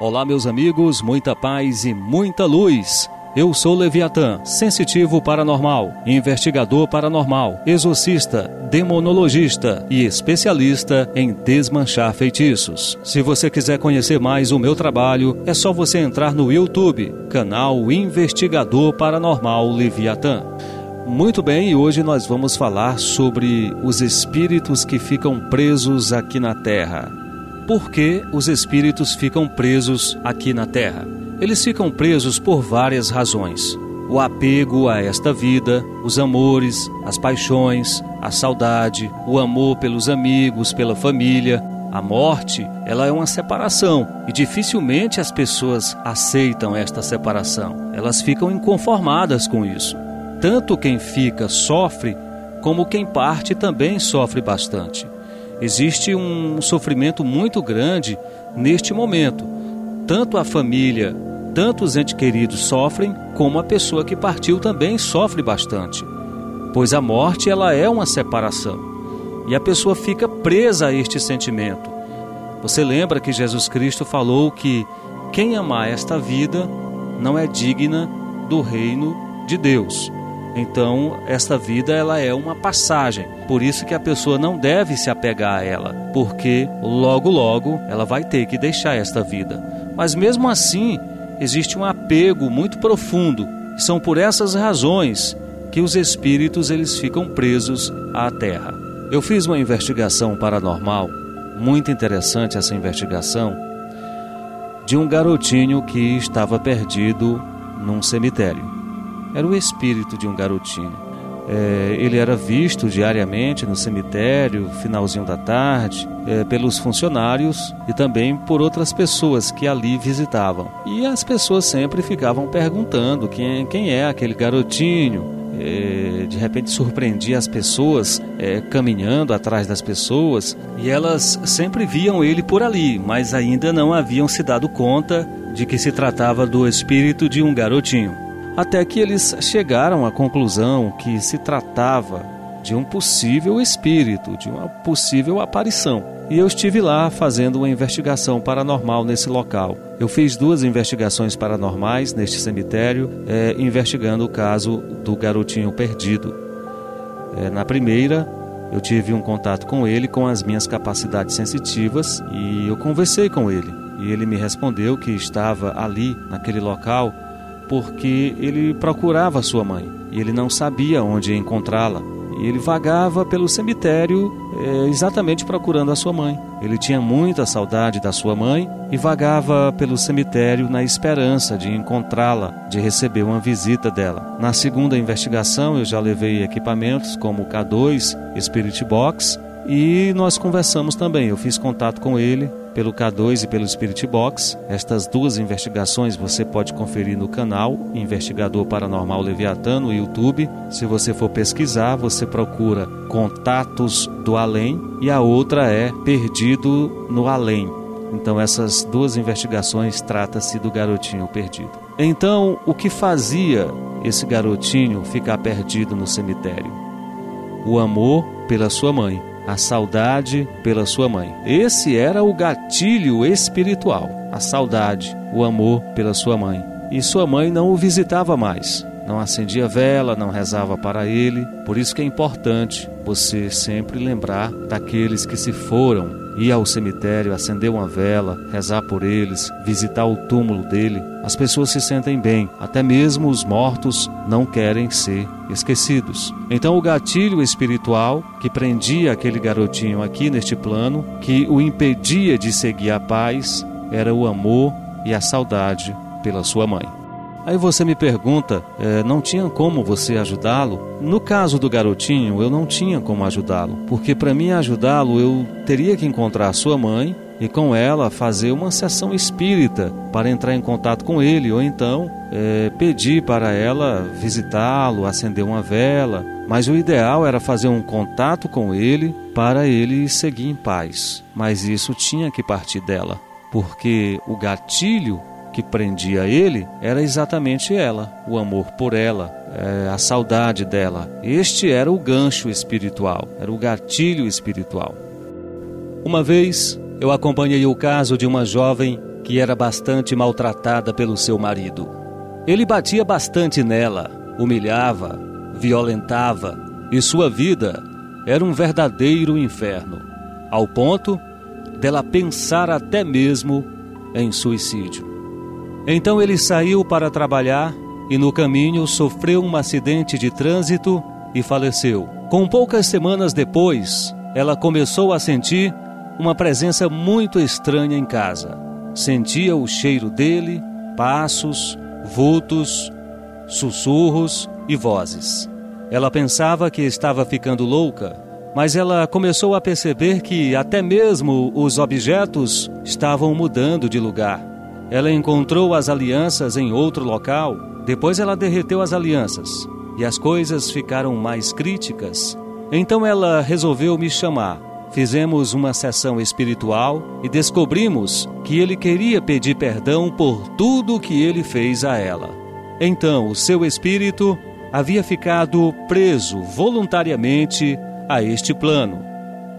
Olá, meus amigos, muita paz e muita luz. Eu sou Leviatã, sensitivo paranormal, investigador paranormal, exorcista, demonologista e especialista em desmanchar feitiços. Se você quiser conhecer mais o meu trabalho, é só você entrar no YouTube, canal Investigador Paranormal Leviatã. Muito bem, e hoje nós vamos falar sobre os espíritos que ficam presos aqui na Terra. Por que os espíritos ficam presos aqui na Terra? Eles ficam presos por várias razões. O apego a esta vida, os amores, as paixões, a saudade, o amor pelos amigos, pela família. A morte, ela é uma separação e dificilmente as pessoas aceitam esta separação. Elas ficam inconformadas com isso. Tanto quem fica sofre, como quem parte também sofre bastante. Existe um sofrimento muito grande neste momento. Tanto a família, tanto os entes queridos sofrem, como a pessoa que partiu também sofre bastante. Pois a morte ela é uma separação. E a pessoa fica presa a este sentimento. Você lembra que Jesus Cristo falou que quem amar esta vida não é digna do reino de Deus. Então, esta vida ela é uma passagem. Por isso que a pessoa não deve se apegar a ela, porque logo logo ela vai ter que deixar esta vida. Mas mesmo assim, existe um apego muito profundo. São por essas razões que os espíritos eles ficam presos à terra. Eu fiz uma investigação paranormal, muito interessante essa investigação, de um garotinho que estava perdido num cemitério era o espírito de um garotinho. É, ele era visto diariamente no cemitério, finalzinho da tarde, é, pelos funcionários e também por outras pessoas que ali visitavam. E as pessoas sempre ficavam perguntando quem, quem é aquele garotinho. É, de repente surpreendia as pessoas é, caminhando atrás das pessoas e elas sempre viam ele por ali, mas ainda não haviam se dado conta de que se tratava do espírito de um garotinho até que eles chegaram à conclusão que se tratava de um possível espírito, de uma possível aparição. E eu estive lá fazendo uma investigação paranormal nesse local. Eu fiz duas investigações paranormais neste cemitério, é, investigando o caso do garotinho perdido. É, na primeira, eu tive um contato com ele com as minhas capacidades sensitivas e eu conversei com ele. E ele me respondeu que estava ali, naquele local, porque ele procurava sua mãe e ele não sabia onde encontrá-la. E ele vagava pelo cemitério é, exatamente procurando a sua mãe. Ele tinha muita saudade da sua mãe e vagava pelo cemitério na esperança de encontrá-la, de receber uma visita dela. Na segunda investigação, eu já levei equipamentos como o K2 Spirit Box e nós conversamos também. Eu fiz contato com ele pelo K2 e pelo Spirit Box. Estas duas investigações você pode conferir no canal Investigador Paranormal Leviatã no YouTube. Se você for pesquisar, você procura Contatos do Além e a outra é Perdido no Além. Então essas duas investigações trata-se do garotinho perdido. Então, o que fazia esse garotinho ficar perdido no cemitério? O amor pela sua mãe a saudade pela sua mãe. Esse era o gatilho espiritual, a saudade, o amor pela sua mãe. E sua mãe não o visitava mais, não acendia vela, não rezava para ele. Por isso que é importante você sempre lembrar daqueles que se foram ir ao cemitério, acender uma vela, rezar por eles, visitar o túmulo dele. As pessoas se sentem bem, até mesmo os mortos não querem ser esquecidos. Então, o gatilho espiritual que prendia aquele garotinho aqui neste plano, que o impedia de seguir a paz, era o amor e a saudade pela sua mãe. Aí você me pergunta, é, não tinha como você ajudá-lo? No caso do garotinho, eu não tinha como ajudá-lo, porque para mim ajudá-lo eu teria que encontrar sua mãe e com ela fazer uma sessão espírita para entrar em contato com ele, ou então é, pedir para ela visitá-lo, acender uma vela. Mas o ideal era fazer um contato com ele para ele seguir em paz. Mas isso tinha que partir dela, porque o gatilho que prendia ele era exatamente ela, o amor por ela, é, a saudade dela. Este era o gancho espiritual, era o gatilho espiritual. Uma vez eu acompanhei o caso de uma jovem que era bastante maltratada pelo seu marido. Ele batia bastante nela, humilhava, violentava, e sua vida era um verdadeiro inferno, ao ponto dela pensar até mesmo em suicídio. Então ele saiu para trabalhar e no caminho sofreu um acidente de trânsito e faleceu. Com poucas semanas depois, ela começou a sentir uma presença muito estranha em casa. Sentia o cheiro dele, passos, vultos, sussurros e vozes. Ela pensava que estava ficando louca, mas ela começou a perceber que até mesmo os objetos estavam mudando de lugar. Ela encontrou as alianças em outro local, depois ela derreteu as alianças e as coisas ficaram mais críticas. Então ela resolveu me chamar. Fizemos uma sessão espiritual e descobrimos que ele queria pedir perdão por tudo que ele fez a ela. Então o seu espírito havia ficado preso voluntariamente a este plano.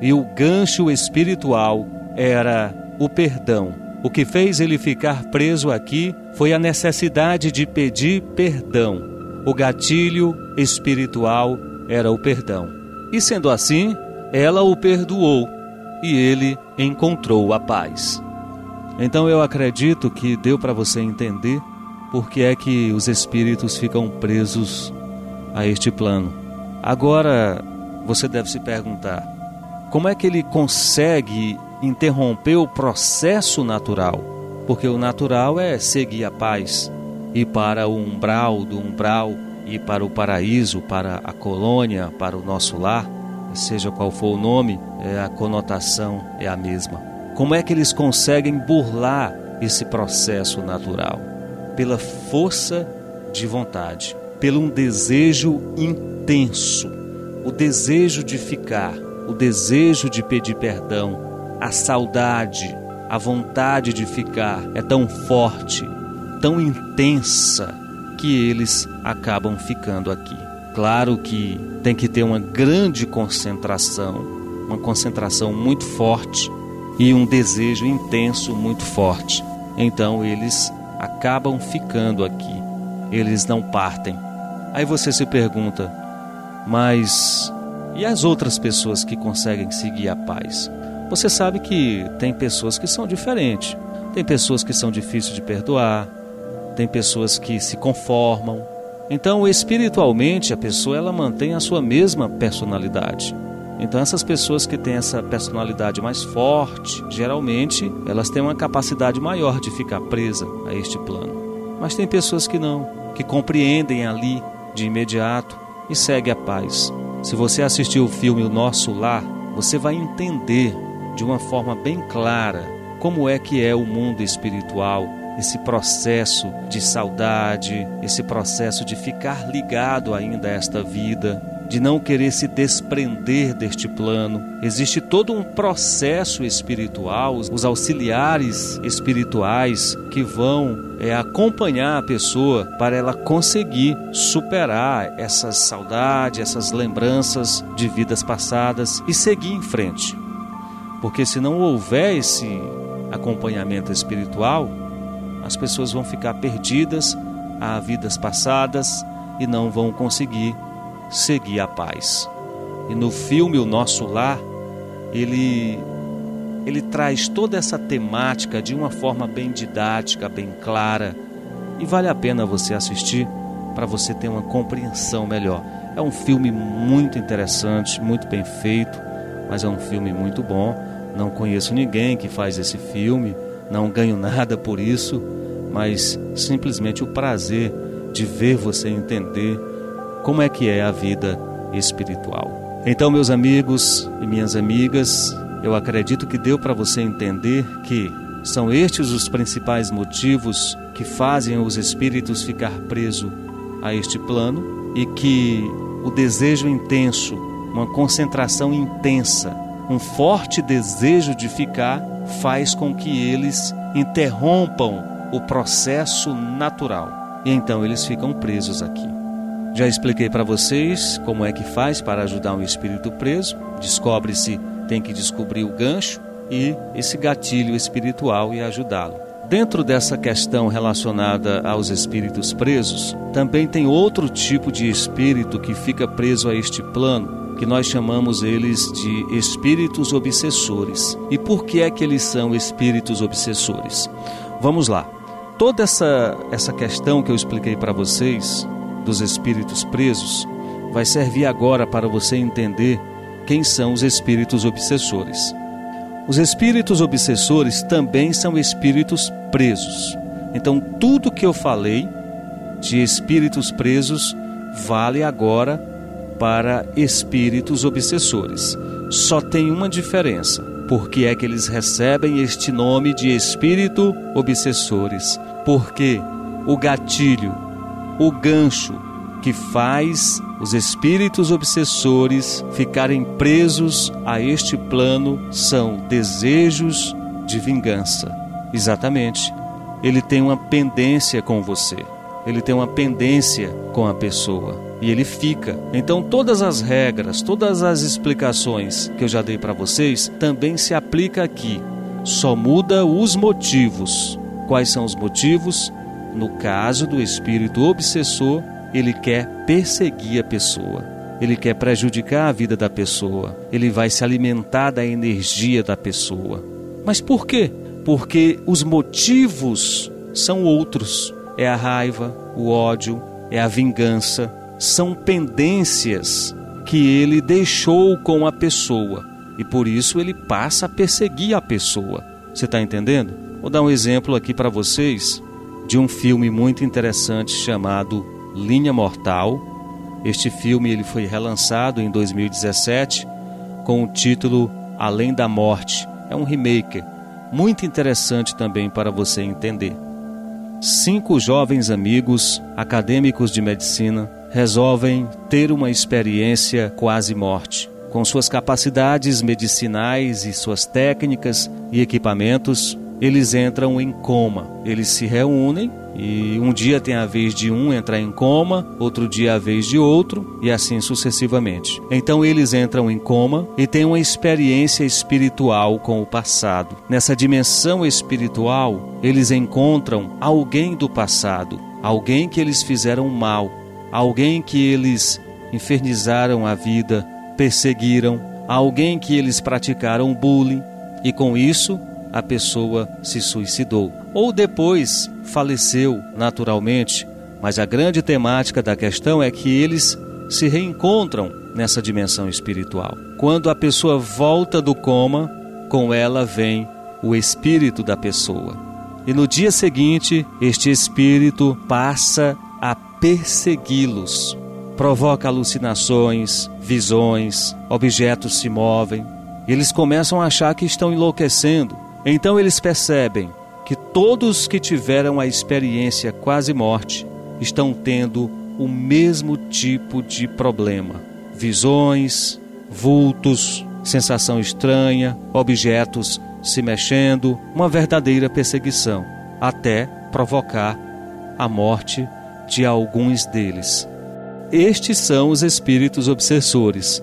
E o gancho espiritual era o perdão. O que fez ele ficar preso aqui foi a necessidade de pedir perdão. O gatilho espiritual era o perdão. E sendo assim, ela o perdoou e ele encontrou a paz. Então eu acredito que deu para você entender por que é que os espíritos ficam presos a este plano. Agora, você deve se perguntar: como é que ele consegue interromper o processo natural? Porque o natural é seguir a paz, ir para o umbral do umbral, ir para o paraíso, para a colônia, para o nosso lar, seja qual for o nome, é, a conotação é a mesma. Como é que eles conseguem burlar esse processo natural? Pela força de vontade, pelo um desejo intenso o desejo de ficar, o desejo de pedir perdão, a saudade, a vontade de ficar é tão forte, tão intensa, que eles acabam ficando aqui. Claro que tem que ter uma grande concentração, uma concentração muito forte e um desejo intenso muito forte. Então eles acabam ficando aqui, eles não partem. Aí você se pergunta: mas e as outras pessoas que conseguem seguir a paz? Você sabe que tem pessoas que são diferentes. Tem pessoas que são difíceis de perdoar, tem pessoas que se conformam. Então, espiritualmente, a pessoa ela mantém a sua mesma personalidade. Então, essas pessoas que têm essa personalidade mais forte, geralmente, elas têm uma capacidade maior de ficar presa a este plano. Mas tem pessoas que não, que compreendem ali de imediato e segue a paz. Se você assistiu o filme O Nosso Lar, você vai entender de uma forma bem clara como é que é o mundo espiritual, esse processo de saudade, esse processo de ficar ligado ainda a esta vida, de não querer se desprender deste plano. Existe todo um processo espiritual, os auxiliares espirituais que vão é, acompanhar a pessoa para ela conseguir superar essas saudades, essas lembranças de vidas passadas e seguir em frente. Porque se não houver esse acompanhamento espiritual, as pessoas vão ficar perdidas a vidas passadas e não vão conseguir seguir a paz. E no filme O Nosso Lar, ele ele traz toda essa temática de uma forma bem didática, bem clara, e vale a pena você assistir para você ter uma compreensão melhor. É um filme muito interessante, muito bem feito, mas é um filme muito bom. Não conheço ninguém que faz esse filme, não ganho nada por isso, mas simplesmente o prazer de ver você entender como é que é a vida espiritual. Então, meus amigos e minhas amigas, eu acredito que deu para você entender que são estes os principais motivos que fazem os espíritos ficar presos a este plano e que o desejo intenso, uma concentração intensa, um forte desejo de ficar faz com que eles interrompam o processo natural. E então eles ficam presos aqui. Já expliquei para vocês como é que faz para ajudar um espírito preso. Descobre-se, tem que descobrir o gancho e esse gatilho espiritual e ajudá-lo. Dentro dessa questão relacionada aos espíritos presos, também tem outro tipo de espírito que fica preso a este plano, que nós chamamos eles de espíritos obsessores. E por que é que eles são espíritos obsessores? Vamos lá. Toda essa, essa questão que eu expliquei para vocês dos espíritos presos vai servir agora para você entender quem são os espíritos obsessores. Os espíritos obsessores também são espíritos presos. Então, tudo que eu falei de espíritos presos vale agora para espíritos obsessores. Só tem uma diferença. Porque é que eles recebem este nome de espírito obsessores? Porque o gatilho, o gancho que faz os espíritos obsessores ficarem presos a este plano são desejos de vingança. Exatamente. Ele tem uma pendência com você. Ele tem uma pendência com a pessoa e ele fica. Então todas as regras, todas as explicações que eu já dei para vocês também se aplica aqui. Só muda os motivos. Quais são os motivos? No caso do espírito obsessor, ele quer perseguir a pessoa. Ele quer prejudicar a vida da pessoa. Ele vai se alimentar da energia da pessoa. Mas por quê? Porque os motivos são outros. É a raiva, o ódio, é a vingança. São pendências que ele deixou com a pessoa. E por isso ele passa a perseguir a pessoa. Você está entendendo? Vou dar um exemplo aqui para vocês de um filme muito interessante chamado Linha Mortal. Este filme ele foi relançado em 2017 com o título Além da Morte. É um remake muito interessante também para você entender. Cinco jovens amigos, acadêmicos de medicina, resolvem ter uma experiência quase morte. Com suas capacidades medicinais e suas técnicas e equipamentos, eles entram em coma. Eles se reúnem e um dia tem a vez de um entrar em coma, outro dia a vez de outro, e assim sucessivamente. Então eles entram em coma e têm uma experiência espiritual com o passado. Nessa dimensão espiritual, eles encontram alguém do passado, alguém que eles fizeram mal, alguém que eles infernizaram a vida, perseguiram, alguém que eles praticaram bullying, e com isso a pessoa se suicidou. Ou depois faleceu naturalmente, mas a grande temática da questão é que eles se reencontram nessa dimensão espiritual. Quando a pessoa volta do coma, com ela vem o espírito da pessoa. E no dia seguinte, este espírito passa a persegui-los. Provoca alucinações, visões, objetos se movem. Eles começam a achar que estão enlouquecendo. Então eles percebem que todos que tiveram a experiência quase morte estão tendo o mesmo tipo de problema: visões, vultos, sensação estranha, objetos se mexendo, uma verdadeira perseguição, até provocar a morte de alguns deles. Estes são os espíritos obsessores.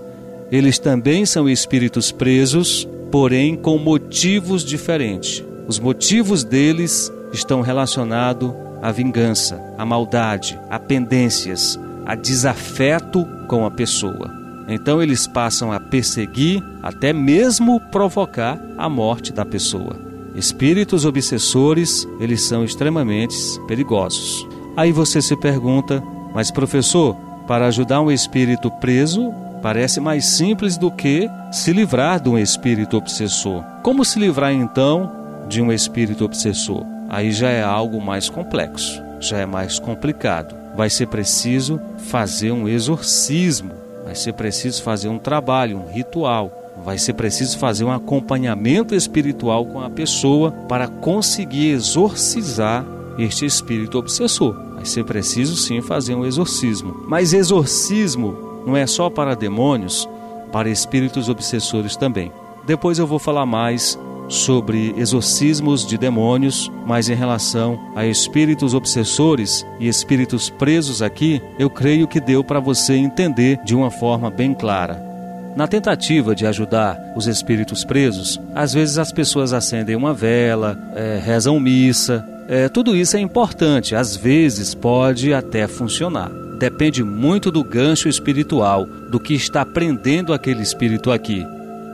Eles também são espíritos presos, porém com motivos diferentes. Os motivos deles estão relacionados à vingança, à maldade, a pendências, a desafeto com a pessoa. Então eles passam a perseguir, até mesmo provocar a morte da pessoa. Espíritos obsessores, eles são extremamente perigosos. Aí você se pergunta, mas professor, para ajudar um espírito preso, parece mais simples do que se livrar de um espírito obsessor. Como se livrar então de um espírito obsessor. Aí já é algo mais complexo, já é mais complicado. Vai ser preciso fazer um exorcismo, vai ser preciso fazer um trabalho, um ritual, vai ser preciso fazer um acompanhamento espiritual com a pessoa para conseguir exorcizar este espírito obsessor. Vai ser preciso sim fazer um exorcismo. Mas exorcismo não é só para demônios, para espíritos obsessores também. Depois eu vou falar mais sobre exorcismos de demônios, mas em relação a espíritos obsessores e espíritos presos aqui, eu creio que deu para você entender de uma forma bem clara. Na tentativa de ajudar os espíritos presos, às vezes as pessoas acendem uma vela, é, rezam missa. É, tudo isso é importante, às vezes pode até funcionar. Depende muito do gancho espiritual, do que está prendendo aquele espírito aqui.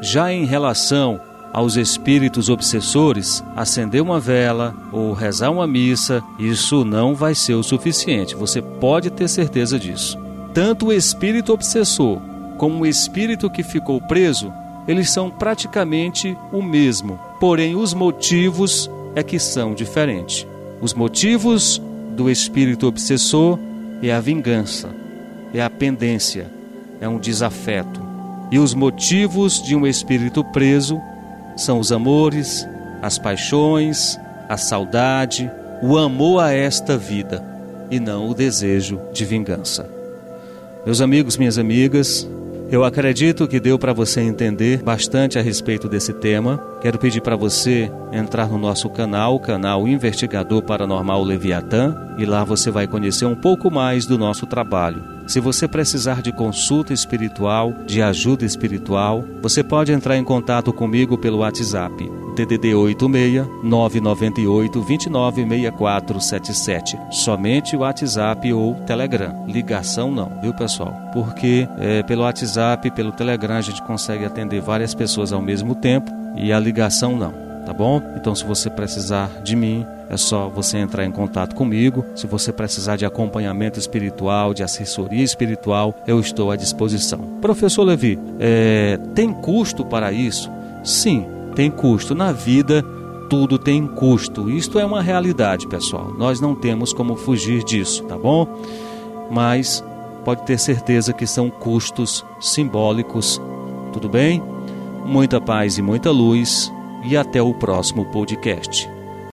Já em relação aos espíritos obsessores, acender uma vela ou rezar uma missa, isso não vai ser o suficiente. Você pode ter certeza disso. Tanto o espírito obsessor como o espírito que ficou preso, eles são praticamente o mesmo, porém os motivos é que são diferentes. Os motivos do espírito obsessor é a vingança, é a pendência, é um desafeto. E os motivos de um espírito preso são os amores, as paixões, a saudade, o amor a esta vida e não o desejo de vingança. Meus amigos, minhas amigas, eu acredito que deu para você entender bastante a respeito desse tema. Quero pedir para você entrar no nosso canal, o canal Investigador Paranormal Leviatã, e lá você vai conhecer um pouco mais do nosso trabalho. Se você precisar de consulta espiritual, de ajuda espiritual, você pode entrar em contato comigo pelo WhatsApp DDD 86 998 296477. Somente o WhatsApp ou Telegram. Ligação não, viu pessoal? Porque é, pelo WhatsApp, pelo Telegram a gente consegue atender várias pessoas ao mesmo tempo e a ligação não, tá bom? Então se você precisar de mim, é só você entrar em contato comigo. Se você precisar de acompanhamento espiritual, de assessoria espiritual, eu estou à disposição. Professor Levi, é, tem custo para isso? Sim, tem custo. Na vida, tudo tem custo. Isto é uma realidade, pessoal. Nós não temos como fugir disso, tá bom? Mas pode ter certeza que são custos simbólicos. Tudo bem? Muita paz e muita luz. E até o próximo podcast.